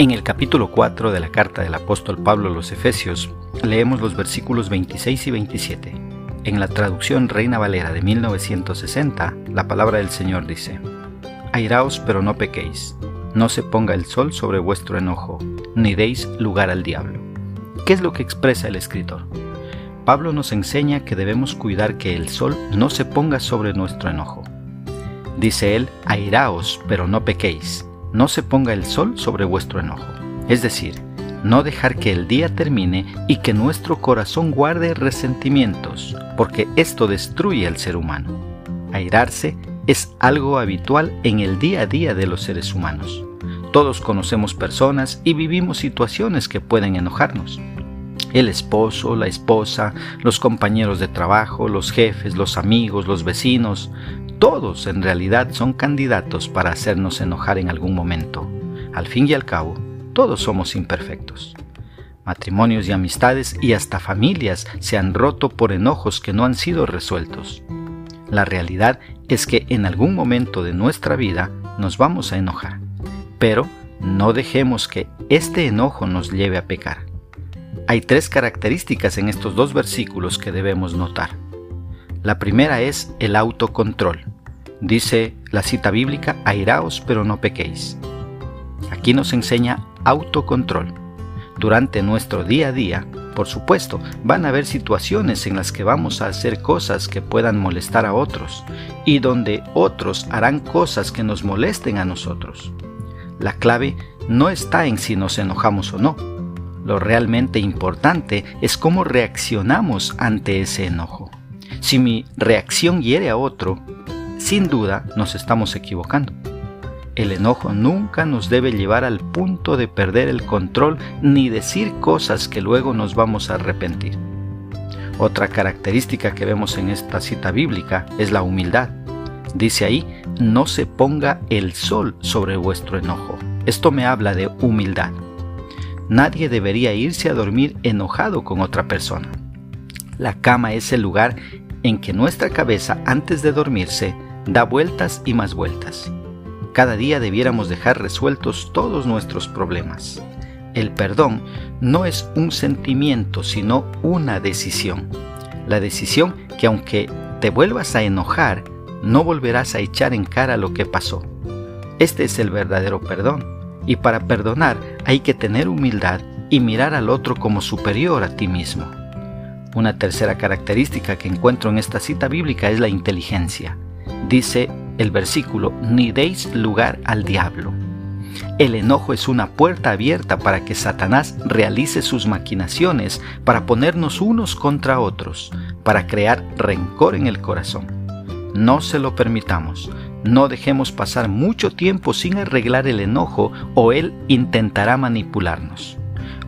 En el capítulo 4 de la carta del apóstol Pablo a los Efesios, leemos los versículos 26 y 27. En la traducción Reina Valera de 1960, la palabra del Señor dice, Airaos pero no pequéis, no se ponga el sol sobre vuestro enojo, ni deis lugar al diablo. ¿Qué es lo que expresa el escritor? Pablo nos enseña que debemos cuidar que el sol no se ponga sobre nuestro enojo. Dice él, airaos pero no pequéis, no se ponga el sol sobre vuestro enojo. Es decir, no dejar que el día termine y que nuestro corazón guarde resentimientos, porque esto destruye al ser humano. Airarse es algo habitual en el día a día de los seres humanos. Todos conocemos personas y vivimos situaciones que pueden enojarnos. El esposo, la esposa, los compañeros de trabajo, los jefes, los amigos, los vecinos, todos en realidad son candidatos para hacernos enojar en algún momento. Al fin y al cabo, todos somos imperfectos. Matrimonios y amistades y hasta familias se han roto por enojos que no han sido resueltos. La realidad es que en algún momento de nuestra vida nos vamos a enojar, pero no dejemos que este enojo nos lleve a pecar. Hay tres características en estos dos versículos que debemos notar. La primera es el autocontrol. Dice la cita bíblica, airaos pero no pequéis. Aquí nos enseña autocontrol. Durante nuestro día a día, por supuesto, van a haber situaciones en las que vamos a hacer cosas que puedan molestar a otros y donde otros harán cosas que nos molesten a nosotros. La clave no está en si nos enojamos o no. Lo realmente importante es cómo reaccionamos ante ese enojo. Si mi reacción hiere a otro, sin duda nos estamos equivocando. El enojo nunca nos debe llevar al punto de perder el control ni decir cosas que luego nos vamos a arrepentir. Otra característica que vemos en esta cita bíblica es la humildad. Dice ahí, no se ponga el sol sobre vuestro enojo. Esto me habla de humildad. Nadie debería irse a dormir enojado con otra persona. La cama es el lugar en que nuestra cabeza antes de dormirse da vueltas y más vueltas. Cada día debiéramos dejar resueltos todos nuestros problemas. El perdón no es un sentimiento, sino una decisión. La decisión que aunque te vuelvas a enojar, no volverás a echar en cara lo que pasó. Este es el verdadero perdón. Y para perdonar hay que tener humildad y mirar al otro como superior a ti mismo. Una tercera característica que encuentro en esta cita bíblica es la inteligencia. Dice el versículo, ni deis lugar al diablo. El enojo es una puerta abierta para que Satanás realice sus maquinaciones, para ponernos unos contra otros, para crear rencor en el corazón. No se lo permitamos, no dejemos pasar mucho tiempo sin arreglar el enojo o él intentará manipularnos.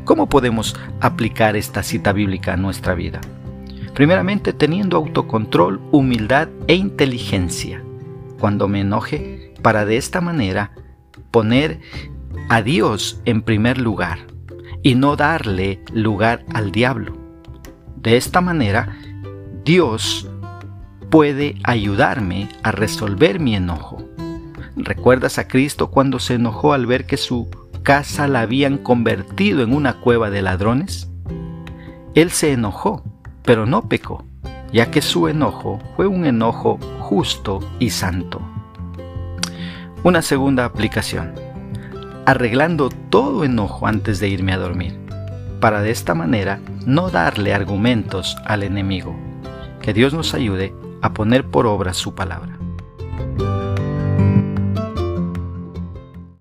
¿Cómo podemos aplicar esta cita bíblica a nuestra vida? Primeramente teniendo autocontrol, humildad e inteligencia. Cuando me enoje, para de esta manera poner a Dios en primer lugar y no darle lugar al diablo. De esta manera, Dios puede ayudarme a resolver mi enojo. ¿Recuerdas a Cristo cuando se enojó al ver que su casa la habían convertido en una cueva de ladrones? Él se enojó, pero no pecó, ya que su enojo fue un enojo justo y santo. Una segunda aplicación. Arreglando todo enojo antes de irme a dormir, para de esta manera no darle argumentos al enemigo. Que Dios nos ayude a poner por obra su palabra.